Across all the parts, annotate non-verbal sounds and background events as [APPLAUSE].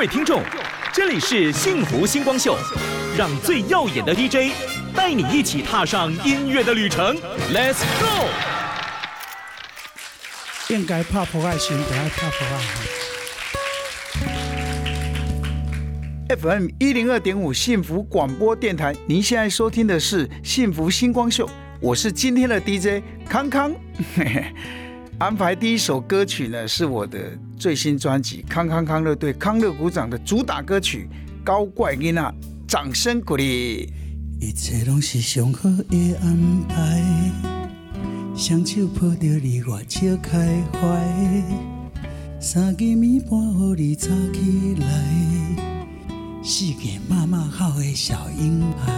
位听众，这里是幸福星光秀，让最耀眼的 [LAUGHS] DJ 带你一起踏上音乐的旅程，Let's go！应该拍破爱心，不要拍破爱。FM 一零二点五幸福广播电台，您现在收听的是幸福星光秀，我是今天的 DJ 康康。[LAUGHS] 安排第一首歌曲呢，是我的最新专辑《康康康乐队康乐鼓掌》的主打歌曲《高怪囡娜》，掌声鼓励。一切拢是上好的安排，双手抱着你我笑开怀，三更暝半予你早起来，四个妈妈好的小婴孩，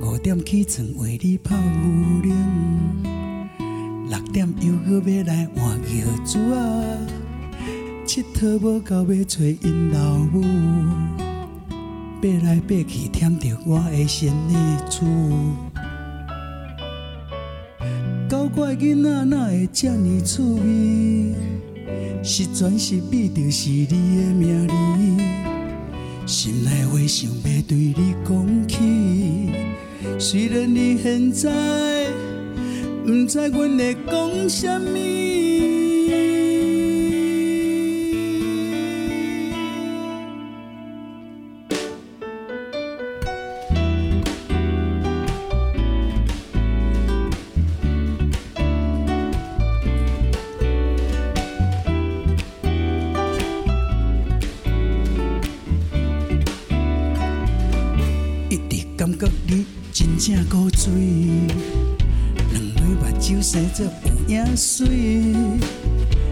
五点起床为你泡牛奶。六点又搁要来换轿子啊，佚佗无够要找因老母，爬来爬去舔着我的身的厝。搞怪囡仔哪会这呢趣味？是全是比就是你的名字，心内话想要对你讲起，虽然你现在。不知阮会讲什么。一直感觉你真正古锥。酒生做有影水，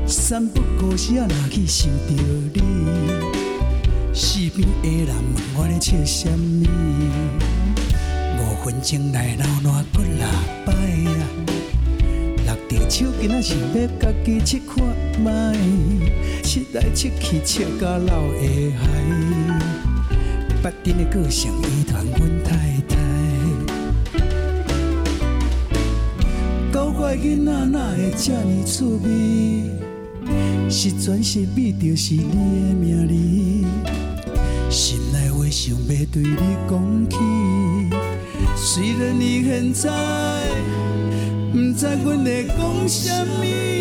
三不五时啊，若去想着你，身边的人问我咧笑什么？五分钟来闹乱过六摆啊，六条手今仔想要家己试看卖，试来试去笑到老会害，八点的个性依团阮太太。怪囡仔哪会这呢趣味？是全是比就是你的名字，心内话想要对你讲起。虽然你现在不知阮会讲什么。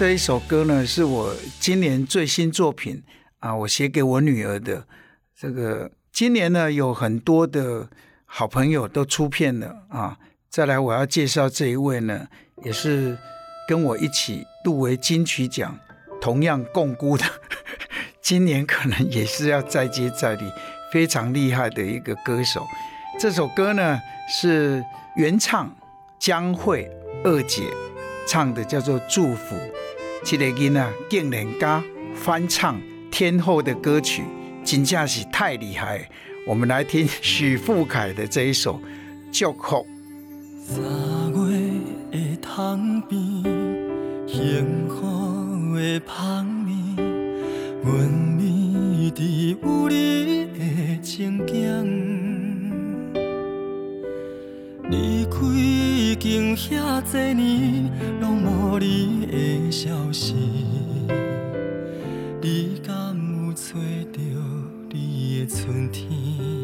这一首歌呢，是我今年最新作品啊，我写给我女儿的。这个今年呢，有很多的好朋友都出片了啊。再来，我要介绍这一位呢，也是跟我一起入围金曲奖，同样共估的，[LAUGHS] 今年可能也是要再接再厉，非常厉害的一个歌手。这首歌呢，是原唱江蕙二姐唱的，叫做《祝福》。这个囡仔竟然敢翻唱天后的歌曲，真正是太厉害！我们来听许富凯的这一首《祝福》。三月的塘边，幸福的香味，阮绵伫有你的情景。离开已经遐多年，拢无你的消息。你敢有找到你的春天？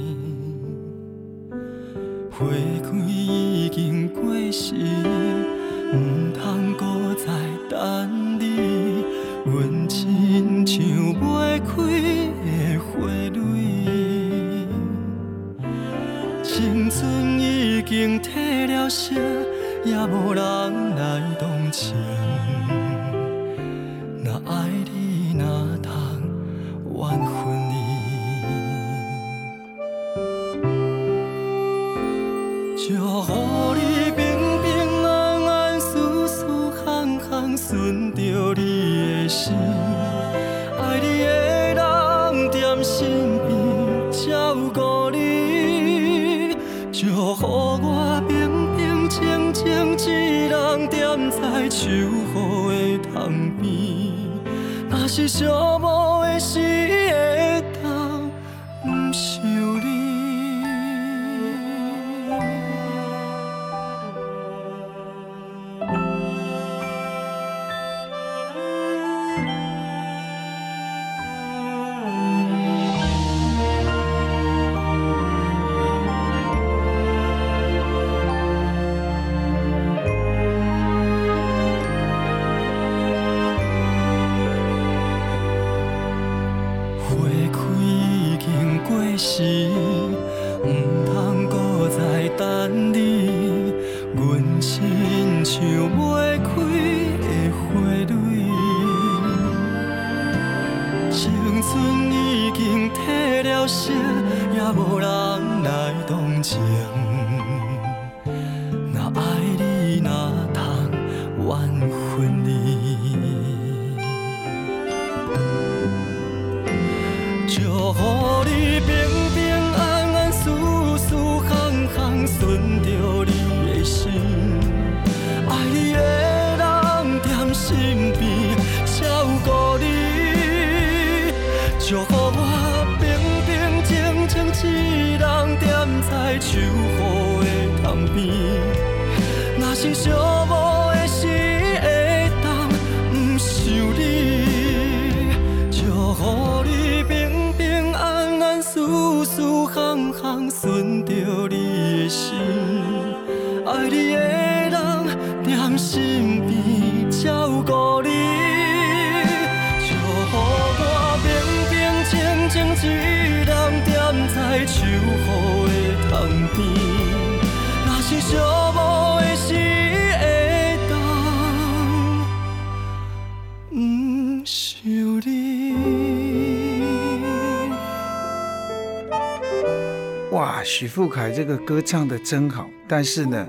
哇，许富凯这个歌唱的真好，但是呢，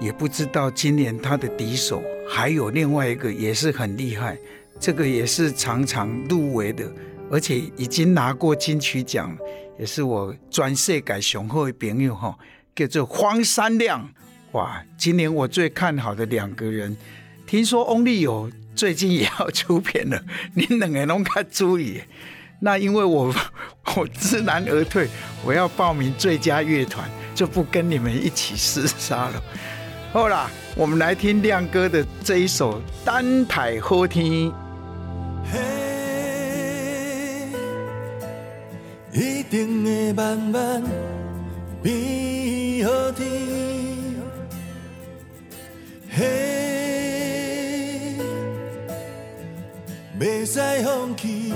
也不知道今年他的敌手还有另外一个也是很厉害，这个也是常常入围的，而且已经拿过金曲奖了，也是我专世界雄厚的朋友哈，叫做黄山亮。哇，今年我最看好的两个人，听说翁立友最近也要出片了，[LAUGHS] 你两个拢较注意。那因为我 [LAUGHS] 我知难而退，我要报名最佳乐团，就不跟你们一起厮杀了。好啦，我们来听亮哥的这一首《单台好天》。嘿，一定会慢慢变好天。嘿，袂使放弃，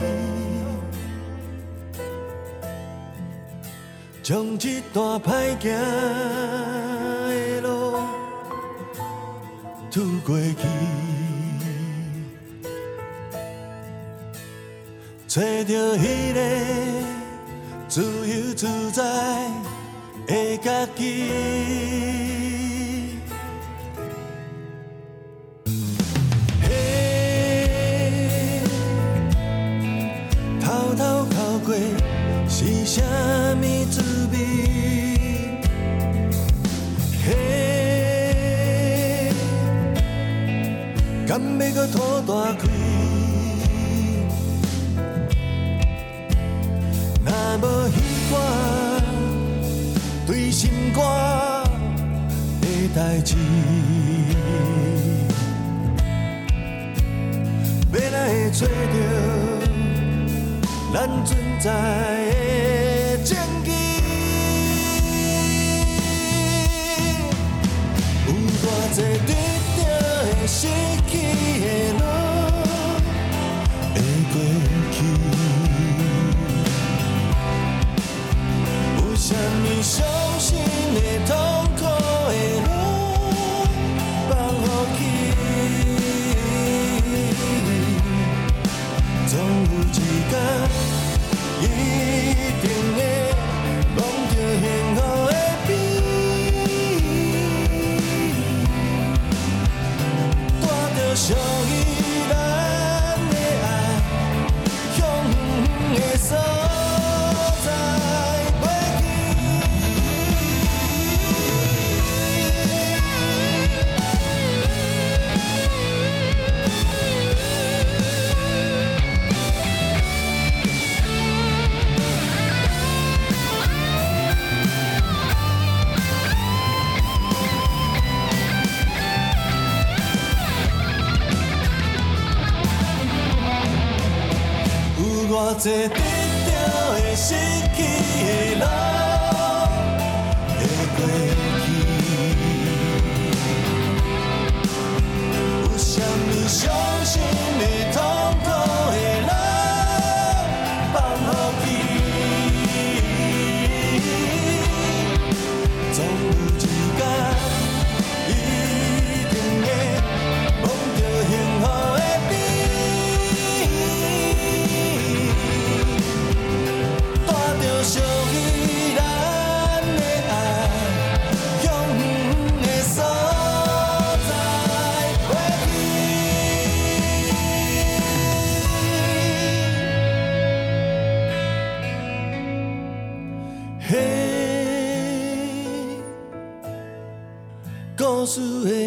将这段歹行的路渡过去。找着迄个自由自在的家己。过是啥物滋味？嘿，敢要搁拖大开？若无彼款对心肝的代志，要哪会找着咱存在的前进。有偌济对着的失偌济得到的失去的路。会过去，有啥物伤心的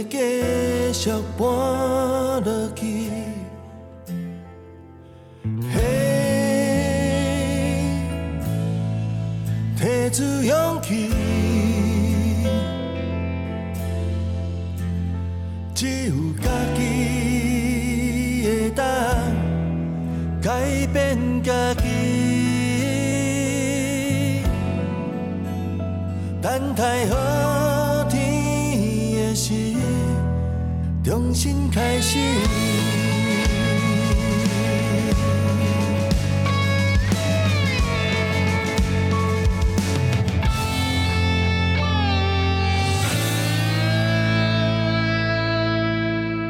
继续播开心。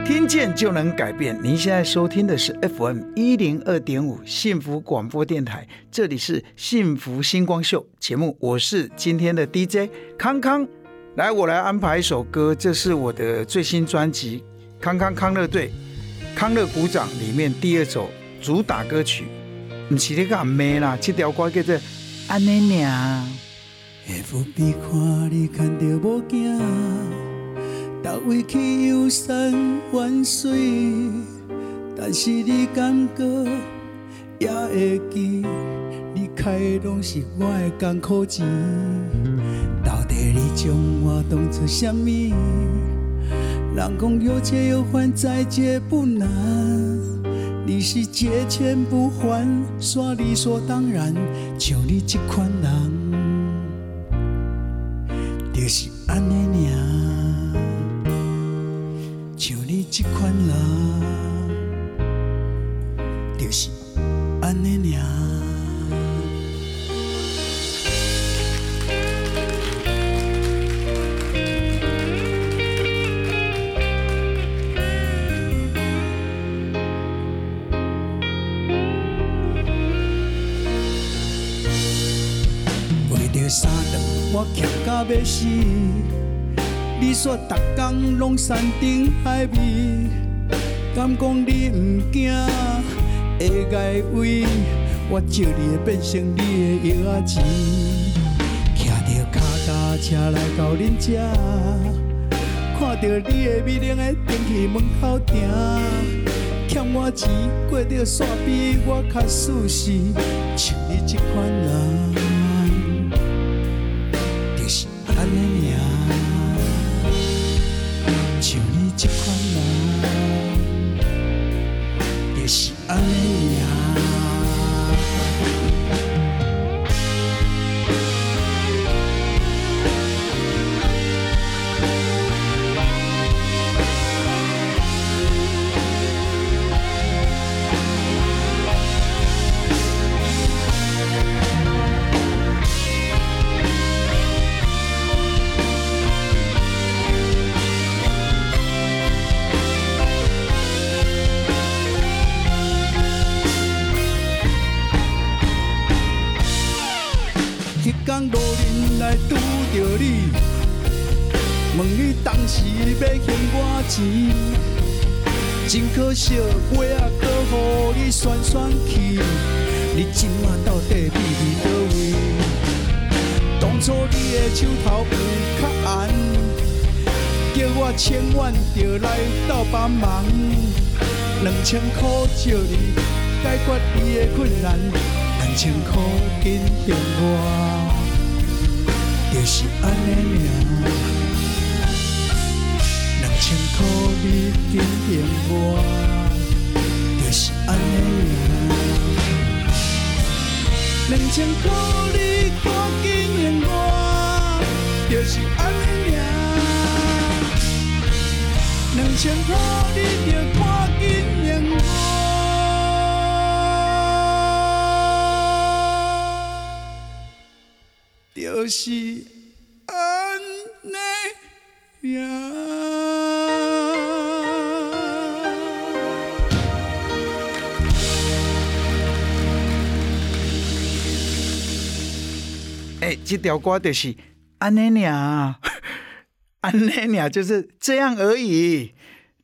听见就能改变。您现在收听的是 FM 一零二点五幸福广播电台，这里是幸福星光秀节目，我是今天的 DJ 康康。来，我来安排一首歌，这是我的最新专辑《康康康乐队康乐鼓掌》里面第二首主打歌曲。不是你讲咩啦，这条歌叫做《安尼娘》。FB 看你牵着无惊，到位去游山玩水，但是你感觉也会记，你开的拢是我的艰苦钱。到底你将我当作什么？人讲有借有还，再借不难。你是借钱不还，耍理所当然，像你这款人。就是安尼尔，像你这款人，就是安尼尔。着三顿，我徛到要死。你说逐工拢山珍海味，敢讲你毋惊会挨喂？我借你的变成你的药仔钱，骑着脚踏车来到恁遮，看到你的美丽的电器门口停。欠我钱，过着煞比我较舒适，像你这款人，惜，尾仔搁予你选选去。你今晚到底秘伫倒位？当初你的手头有较红，叫我千万着来斗帮忙。两千块借你解决你的困难，两千块紧还我，就是安尼尔。千块你紧还我，是安尼尔。两千块你赶紧还我，就是安尼尔。两千块你着赶紧还我，就是安尼尔。哎，这条歌就是安尼尔，[LAUGHS] 安尼尔就是这样而已。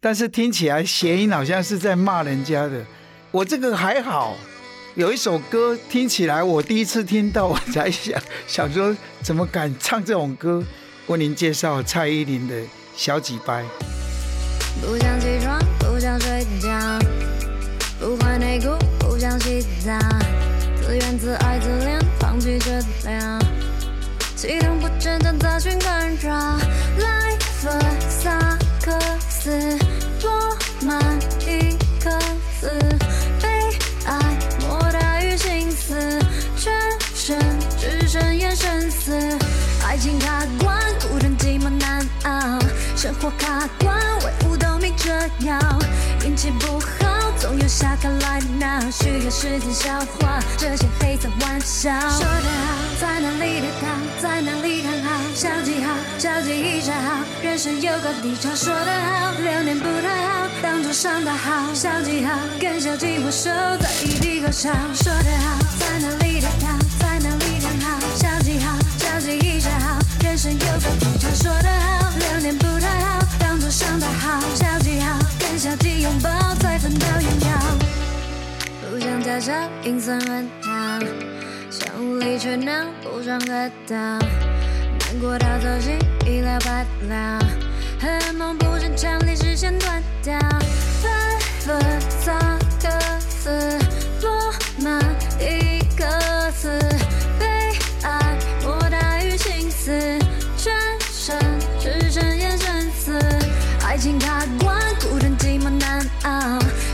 但是听起来谐音好像是在骂人家的。我这个还好，有一首歌听起来我第一次听到，我才想想说怎么敢唱这种歌。为您介绍蔡依林的《小几掰》。不想起床，不想睡觉，不换内裤，不想洗澡，自怨自艾自怜，放弃治疗，系统不正常，杂讯干扰，Life 萨克斯多满一颗字，被爱莫大于心思，全身只剩眼神死，爱情卡关，孤单寂寞难熬，生活卡关，为五斗米折腰，运气不好，总有下课来闹，需要时间消化这些黑色玩笑。说得好，在哪里跌倒，在哪里躺好，小记号，小记一下好，人生有个低潮。说得好，流年不太好，当作伤的好，小记号，跟小记握手，在一地高潮。说得好，在哪里跌倒，在哪里躺好，小记号，小记一下好，人生有个低潮。说得好，流年不太好，当作伤的好，小记号，跟小记拥抱，再分道扬镳。不想假笑，阴森乱跳，想无理取闹，不想得到，难过到走心，一了百了，荷尔蒙不正常，连视线断掉，百分萨克斯落满一个字，被爱莫大于心思，全身只剩眼神死，爱情卡关，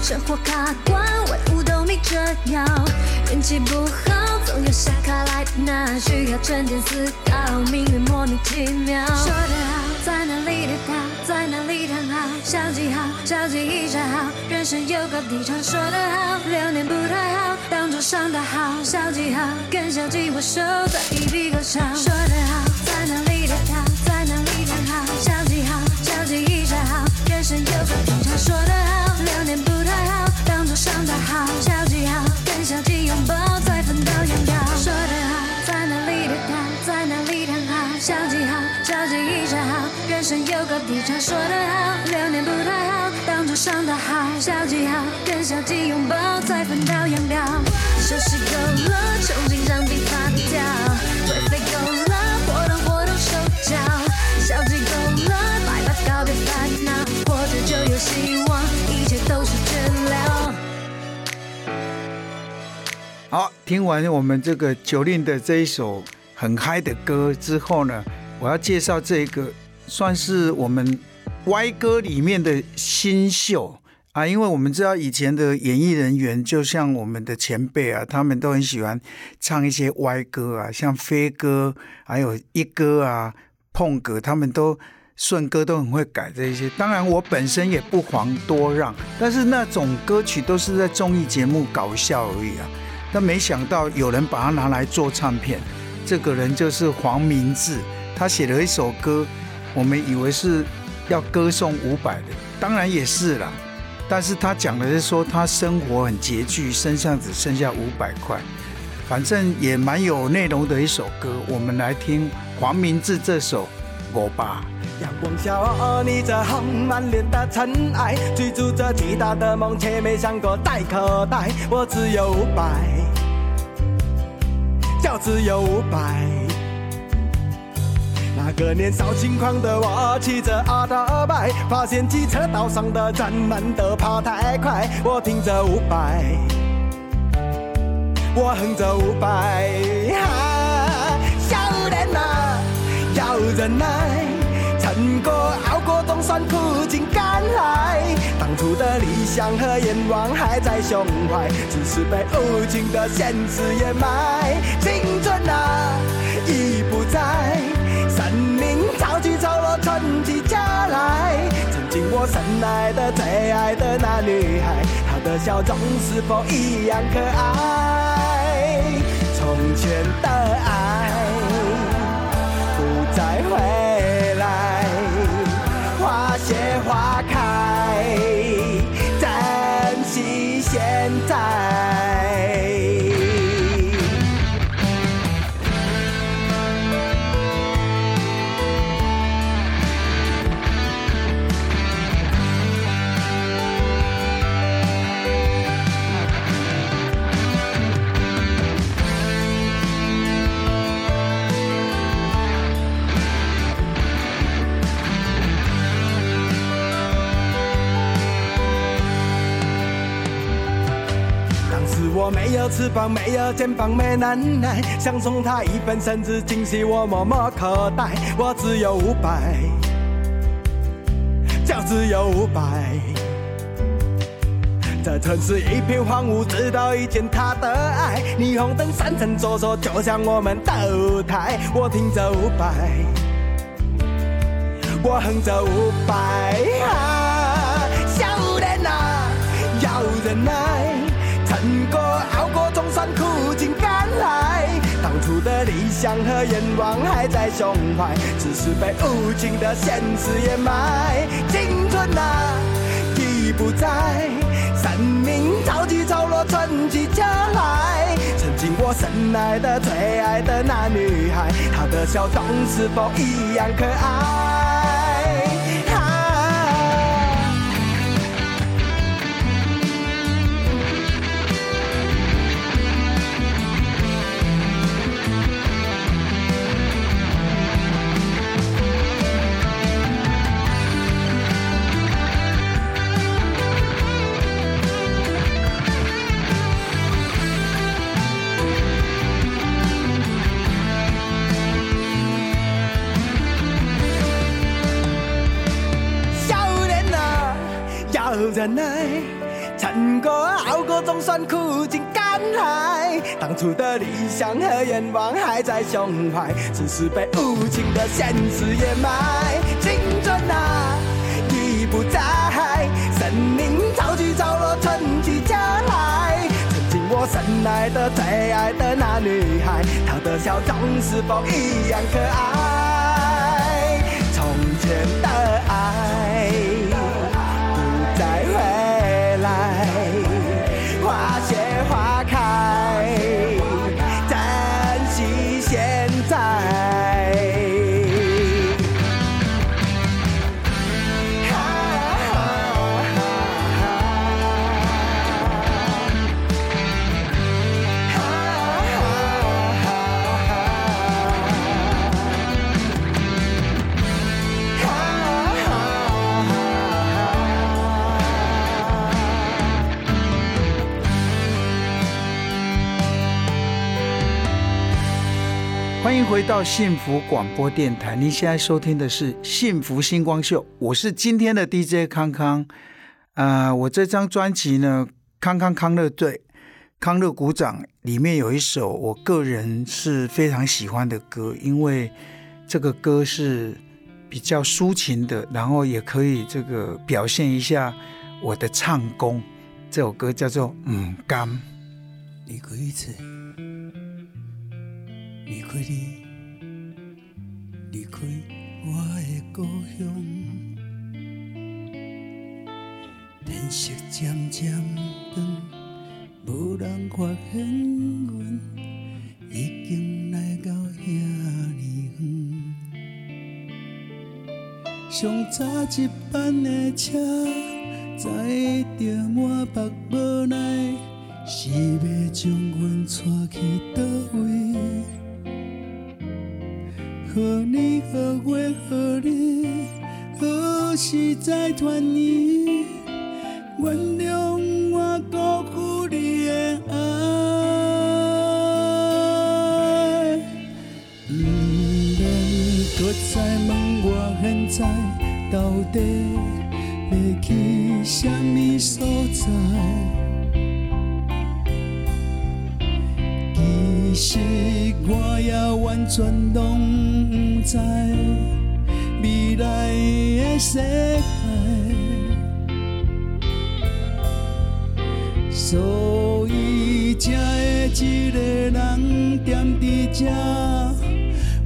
生活卡关，为五斗米折腰，运气不好，总有下卡来拿，需要沉淀思考，命运莫名其妙。说得好，在哪里跌倒，在哪里躺好，小记号，小记一下好，人生有高低潮。说得好，流年不太好，当作伤的好，小记号，跟小记握手，再一笔勾销。说得好，在哪里跌倒，在哪里躺好，小记号，小记一下好，人生有高低潮。说得好，流年不太好，当作伤的好，听完我们这个九令的这一首很嗨的歌之后呢，我要介绍这个算是我们歪歌里面的新秀啊，因为我们知道以前的演艺人员，就像我们的前辈啊，他们都很喜欢唱一些歪歌啊，像飞哥，还有一哥啊、碰哥，他们都。顺歌都很会改这一些，当然我本身也不遑多让，但是那种歌曲都是在综艺节目搞笑而已啊。但没想到有人把它拿来做唱片，这个人就是黄明志，他写了一首歌，我们以为是要歌颂伍佰的，当然也是啦。但是他讲的是说他生活很拮据，身上只剩下五百块，反正也蛮有内容的一首歌。我们来听黄明志这首《五百。阳光下，我逆着红满脸的尘埃，追逐着巨大的梦，却没想过带口袋。我只有五百，就只有五百。那个年少轻狂的我，骑着阿达拜，发现机车道上的人们都跑太快。我听着五百，我哼着五百，[LAUGHS] 忍耐。撑过熬过冬酸苦尽甘来，当初的理想和愿望还在胸怀，只是被无情的现实掩埋。青春啊，已不在，生命潮起潮落，春季将来。曾经我深爱的、最爱的那女孩，她的笑容是否一样可爱？从前的爱，翅膀，没有肩膀，没能耐，想送他一份生日惊喜，我默默口袋。我只有五百，就只有五百。这城市一片荒芜，直到遇见他的爱。霓虹灯闪闪烁烁，就像我们的舞台。我听着五百，我哼着五百。想和愿望还在胸怀，只是被无情的现实掩埋。青春啊，已不在，生命潮起潮落，春去秋来。曾经我深爱的、最爱的那女孩，她的笑容是否一样可爱？苦尽甘来。当初的理想和愿望还在胸怀，只是被无情的现实掩埋。青春啊，已不在，生命潮起潮落，春去将来。曾经我深爱的、最爱的那女孩，她的笑容是否一样可爱？从前的回到幸福广播电台，您现在收听的是《幸福星光秀》，我是今天的 DJ 康康。啊，我这张专辑呢，《康康康乐队》康乐鼓掌里面有一首我个人是非常喜欢的歌，因为这个歌是比较抒情的，然后也可以这个表现一下我的唱功。这首歌叫做《唔甘》。离开一切，离开你，离开我的故乡。天色渐渐长，无人发现阮已经来到遐尼远。上早一班的车，载着满腹无奈，是要将阮带去倒位？何年何月何日何时再团圆？原谅我辜负你的爱，不免搁再问我现在到底要去什么所在。其实我也完全拢在未来的世界。所以才会一个人踮伫这，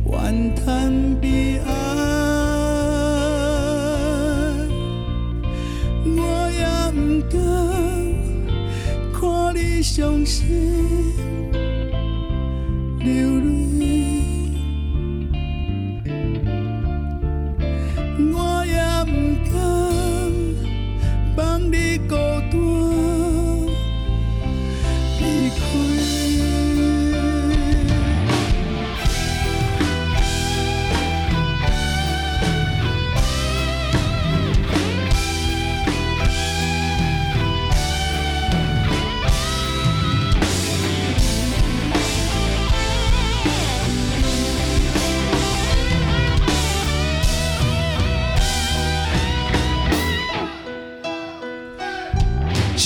怨叹悲哀。我也不敢看你伤心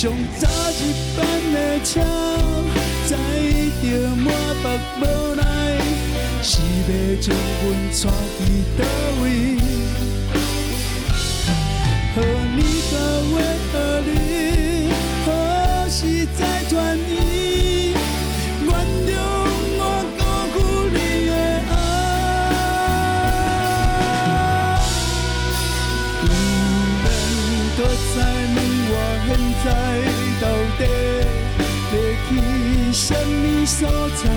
上早一班的车，载着满腹无奈，是要将阮带去叨位？什么所在？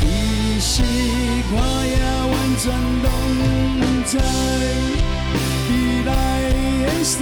其实我也完全拢不知未来的世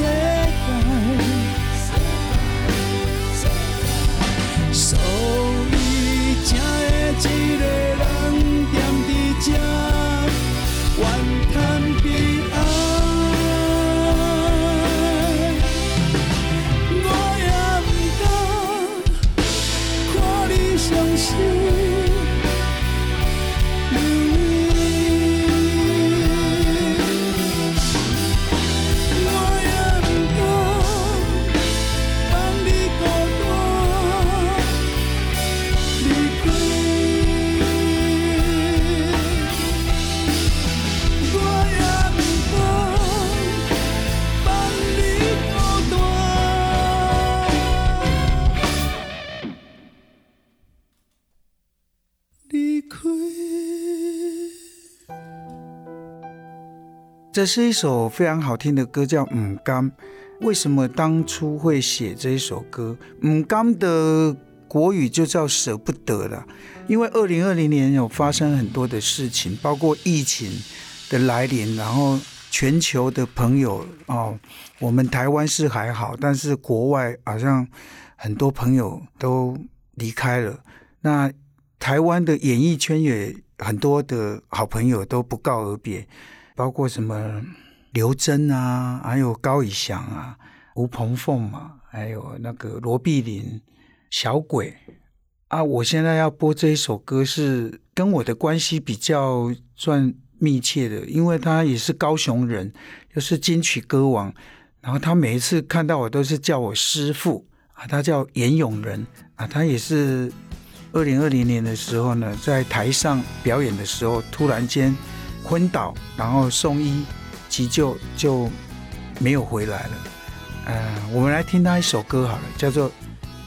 这是一首非常好听的歌，叫《唔甘》。为什么当初会写这一首歌？唔甘的国语就叫舍不得了，因为二零二零年有发生很多的事情，包括疫情的来临，然后全球的朋友哦，我们台湾是还好，但是国外好像很多朋友都离开了。那台湾的演艺圈也很多的好朋友都不告而别，包括什么刘真啊，还有高以翔啊、吴鹏凤嘛，还有那个罗碧玲、小鬼啊。我现在要播这一首歌是跟我的关系比较算密切的，因为他也是高雄人，又是金曲歌王，然后他每一次看到我都是叫我师傅啊，他叫严永仁啊，他也是二零二零年的时候呢，在台上表演的时候，突然间昏倒，然后送医急救就没有回来了。呃，我们来听他一首歌好了，叫做《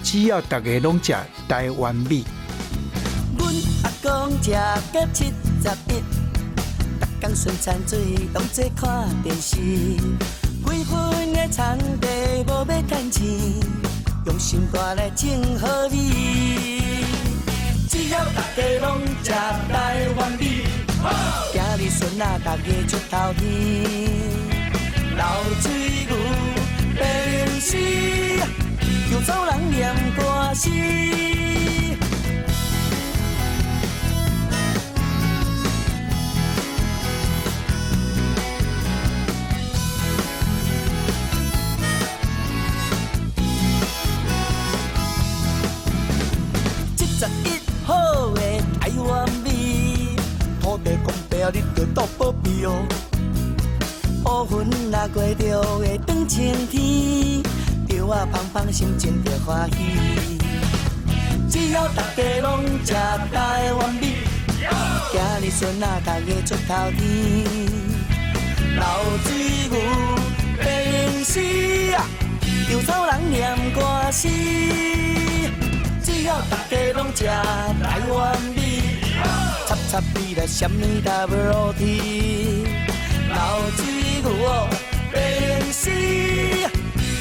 只要大家拢食台湾米》。阮阿公食到七十一，逐工顺餐水，拢做看电视。几分的田地无要趁钱，用心肝来种好米。只要大家拢食台湾米，好顺啊，逐个出头天。流水牛白龙丝，又走人念歌诗。地公伯你着多保庇哦。乌云若过着会转晴天，着啊芳芳心情着欢喜。只要大家拢食台湾米，今日孙啊大家出头天。流水牛白龙丝啊，又走人念歌诗。只要大家拢食台湾米，插插米来什么 WOT。流水牛哦，白龙丝，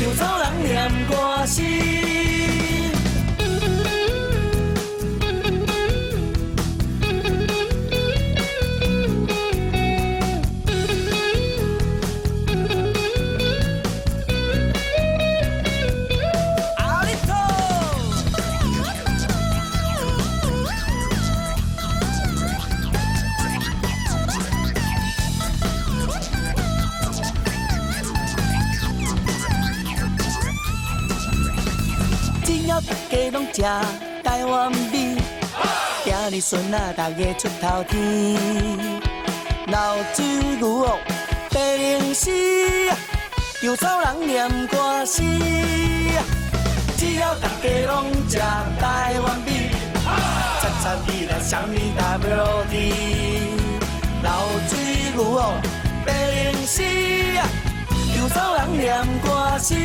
又走人念歌诗。大家拢食台湾米，今日孙啊，大家出头天。流水牛哦，白龙丝，又走人念歌诗。只要大家拢食台湾米，叉叉米来什么 WOT。流水牛哦，白龙丝，又走人念歌诗。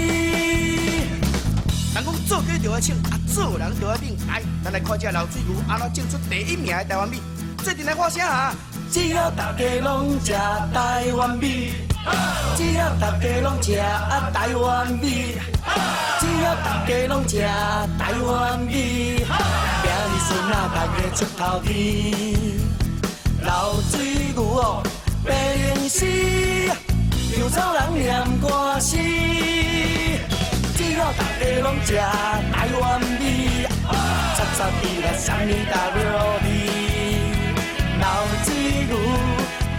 人讲做鸡就要请，啊做人就要领。来，咱来看这流水牛安怎种出第一名的台湾米，做阵来发声啊！只要大家拢吃台湾米，只要大家拢吃啊台湾米，只要大家拢吃台湾米，今日孙啊大家出头天，老水牛哦白龙丝，又走人念歌诗。要大家拢食台湾味，叉叉起来什么 WOT。流水牛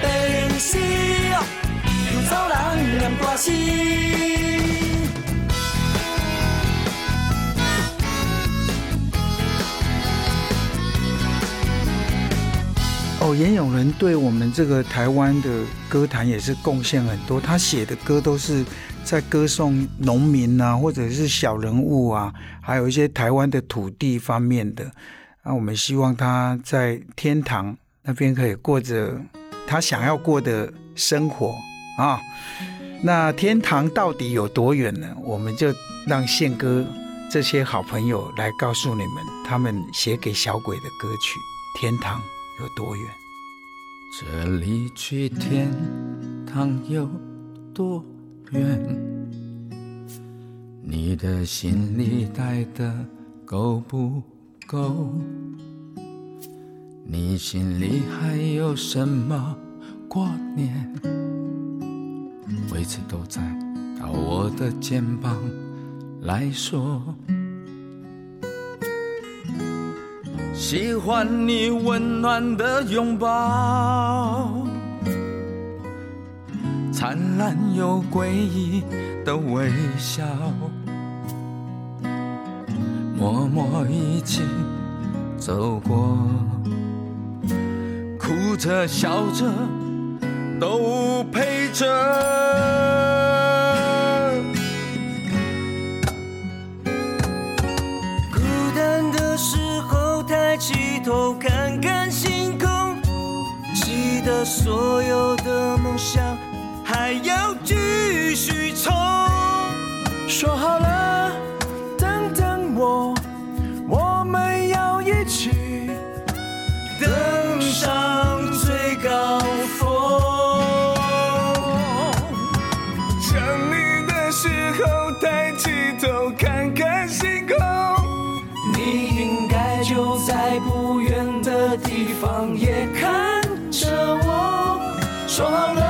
白龙丝，又走人念歌诗。哦，严永仁对我们这个台湾的歌坛也是贡献很多。他写的歌都是在歌颂农民啊，或者是小人物啊，还有一些台湾的土地方面的。那我们希望他在天堂那边可以过着他想要过的生活啊。那天堂到底有多远呢？我们就让宪哥这些好朋友来告诉你们，他们写给小鬼的歌曲《天堂》。有多远？这里去天堂有多远？你的心里带的够不够？你心里还有什么挂念？位置都在到我的肩膀来说。喜欢你温暖的拥抱，灿烂又诡异的微笑，默默一起走过，哭着笑着都陪着。头看看星空，记得所有的梦想还要继续冲。说好了，等等我，说了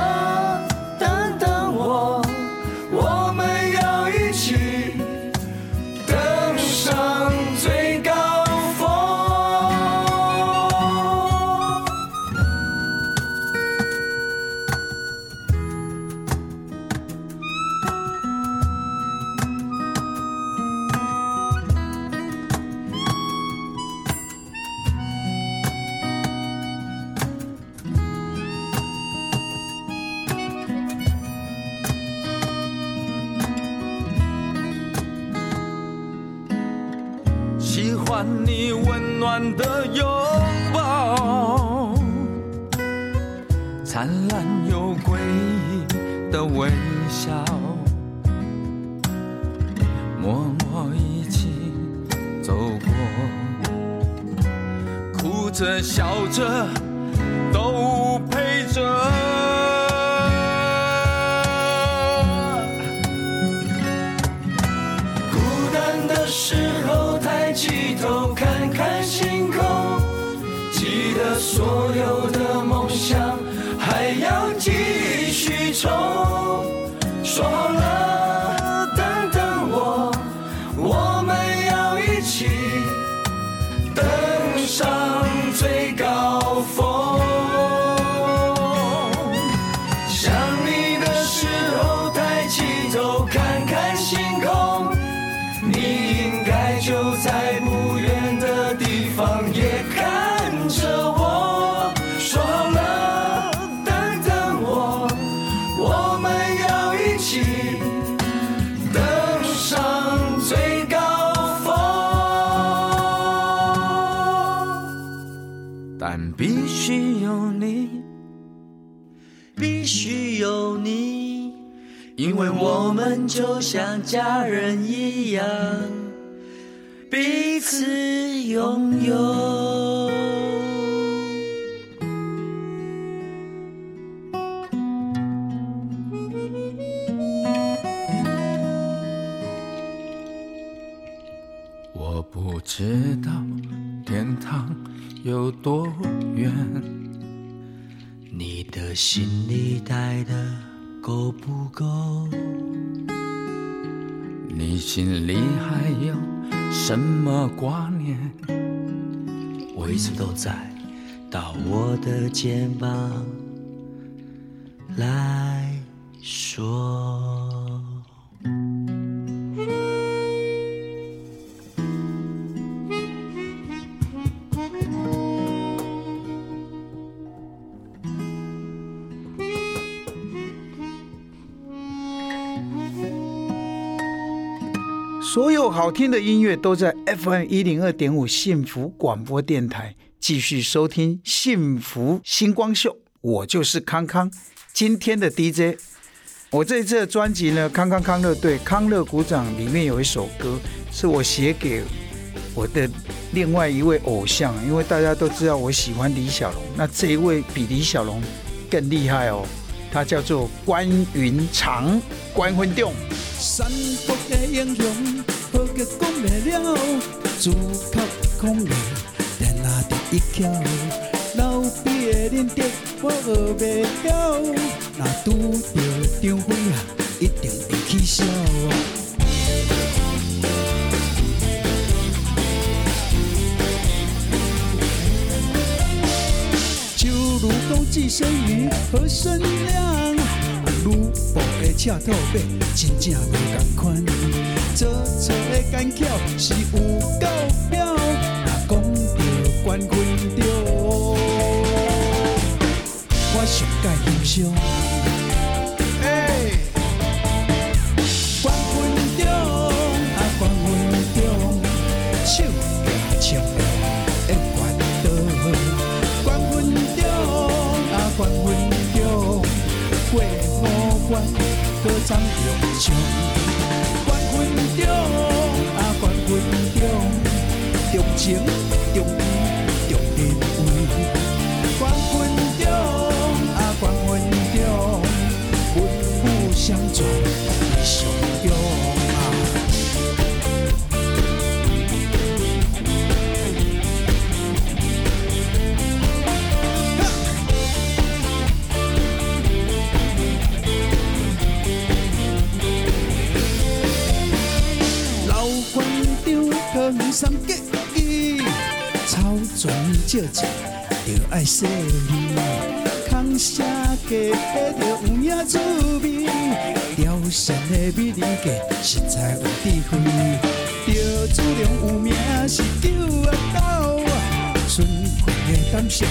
着都陪着。孤单的时候，抬起头看看星空，记得所有的梦想还要继续冲。说好为我们就像家人一样，彼此拥有。我不知道天堂有多远，你的心里带的够不够？你心里还有什么挂念？我一直都在，到我的肩膀来说。所有好听的音乐都在 FM 一零二点五幸福广播电台，继续收听幸福星光秀。我就是康康，今天的 DJ。我这一次的专辑呢，《康康康乐队康乐鼓掌》里面有一首歌，是我写给我的另外一位偶像，因为大家都知道我喜欢李小龙，那这一位比李小龙更厉害哦，他叫做关云长，关云长。山国的英雄，个讲袂了，自靠空灵，连拿第一巧。老毕的认得我学袂晓，若拄着张飞啊，一定会起笑。就如同寄生鱼和生亮，吕布的赤兔马真正无共款，做错的干巧是有够婊。若讲到关云长，我上界欣赏。哎关云长啊，关云长，手拿枪的关刀。关云长啊，关云长，过五关可斩将。关云长啊，关云长，重情重义重人为。关云长啊，关云长，文武相传义上长三结义，草船借箭着爱细腻，空写家着有影滋味，雕山的美人计实在有智慧，着主良有名是九啊九啊，春困的胆色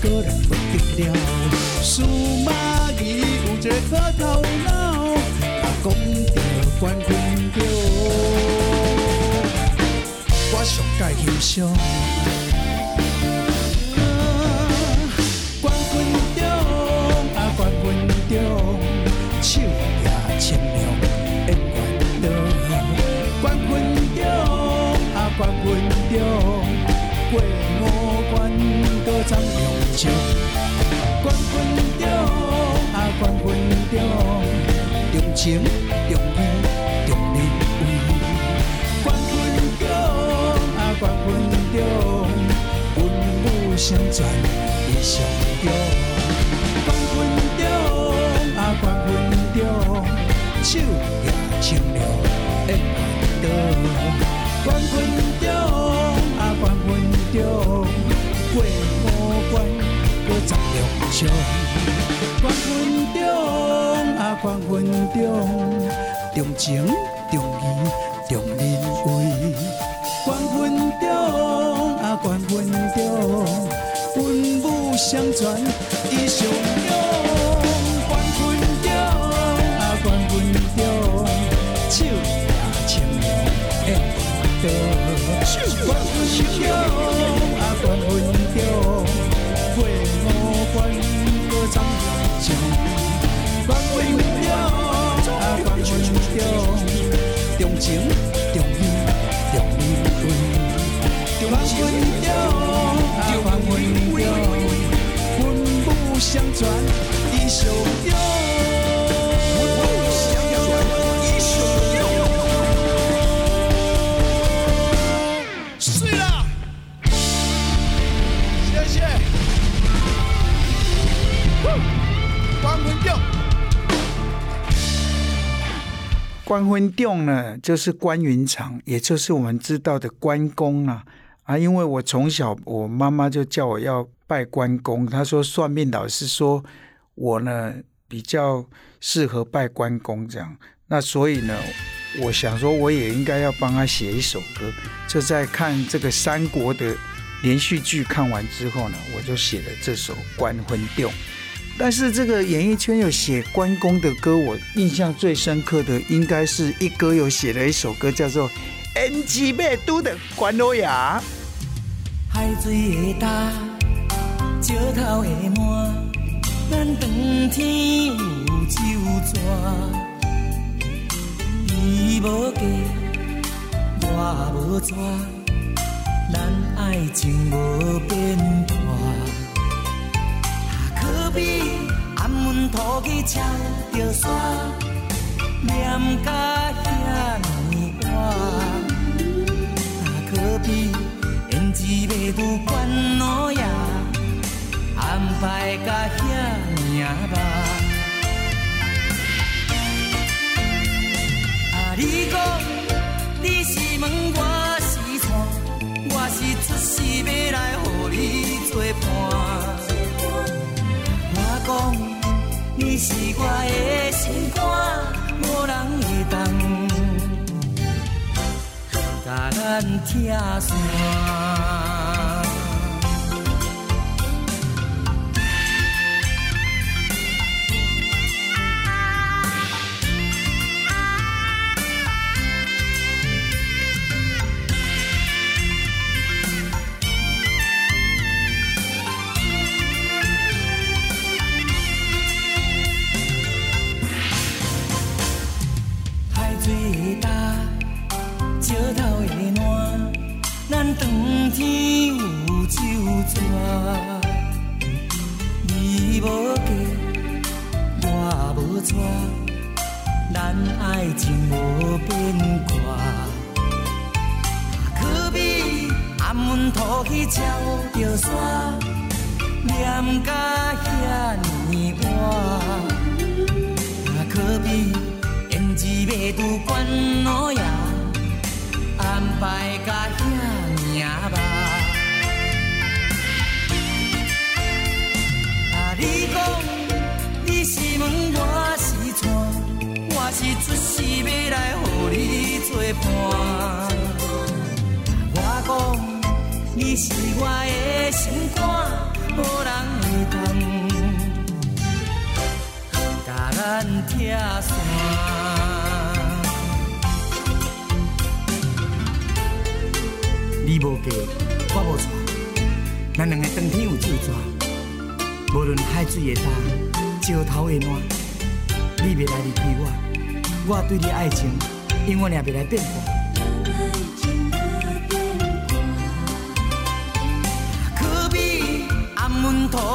果然不得了，司马懿有一个好头脑，啊讲着冠上界欣赏。冠军中啊，冠军中，手也清凉，演员多。冠军中啊，冠军中，过五关搁张良将。冠军中啊，冠军中，重情重义武双全异常强。冠军中啊，冠军中，手也清凉演员多。冠军中啊，冠军中，过五关搁十良将。冠军中啊，冠军中，重情双全异常勇。冠军中啊，冠军中，手也清凉演员多。冠军中啊，冠军中，过五关搁张良将。冠军中啊，冠军中，重情武双全异常勇。睡了，谢谢。关婚洞呢，就是关云长，也就是我们知道的关公啊啊！因为我从小我妈妈就叫我要拜关公，他说算命老师说我呢比较适合拜关公这样，那所以呢，我想说我也应该要帮他写一首歌。就在看这个三国的连续剧看完之后呢，我就写了这首《关婚调》。但是这个演艺圈有写关公的歌，我印象最深刻的应该是一哥有写了一首歌，叫做《N G 麦都的关老爷》。海水的干，石头的满，咱长天有酒泉。伊无嫁，我无娶，咱爱情无变化。可比暗门土去敲着沙，念甲遐尼晚。可比胭脂妹拄关老爷，安排甲遐尼捌。啊，你讲你是问我是娶，我是出世要来互你作伴。我讲你是我的心肝，无人会当甲咱拆散。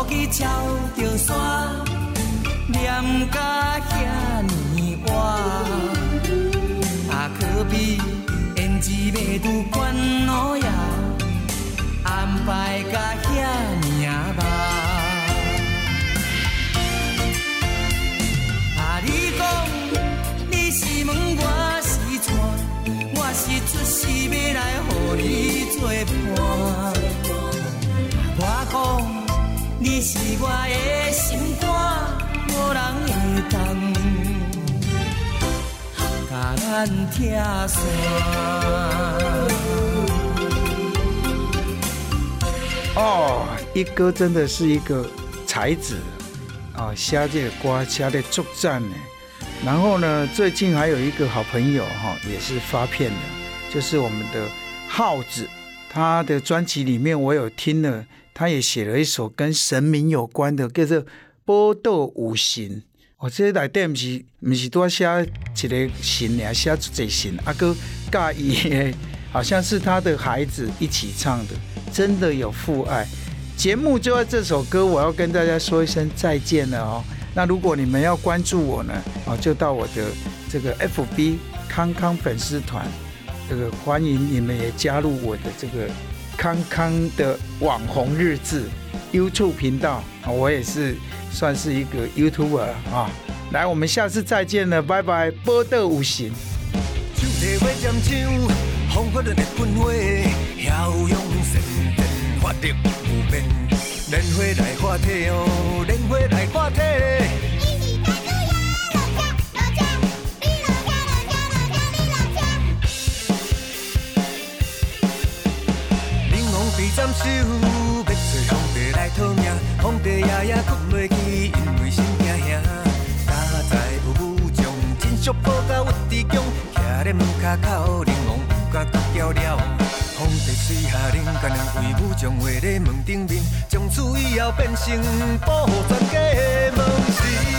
去照着山，念甲遐尼晚，啊可比。一马拄关老爷，安排甲我的心肝，无人会当。哦，一哥真的是一个才子啊！写这个歌写的作战呢。然后呢，最近还有一个好朋友哈，也是发片的，就是我们的耗子。他的专辑里面我有听了，他也写了一首跟神明有关的，叫做《波斗五行》。我这内底毋是不是多写一个神俩，写出这神，阿哥介意，好像是他的孩子一起唱的，真的有父爱。节目就在这首歌，我要跟大家说一声再见了哦。那如果你们要关注我呢，哦，就到我的这个 FB 康康粉丝团，这个欢迎你们也加入我的这个康康的网红日志 YouTube 频道，我也是。算是一个 YouTuber 啊，来，我们下次再见了，拜拜，波德无形。皇帝来讨命。皇帝爷爷困袂去，因为心惊吓。早知有武将，真惜保甲屈地强。徛在门骹口，玲珑不敢叫了。皇帝水下令，干两位武将画咧门顶面，从此以后变成保全家门神。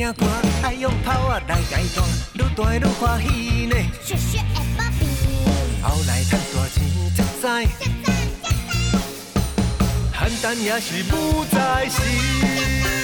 惊寒，爱用头啊来解冻，愈大愈欢喜呢。后来赚大钱才知，邯郸也是武在是。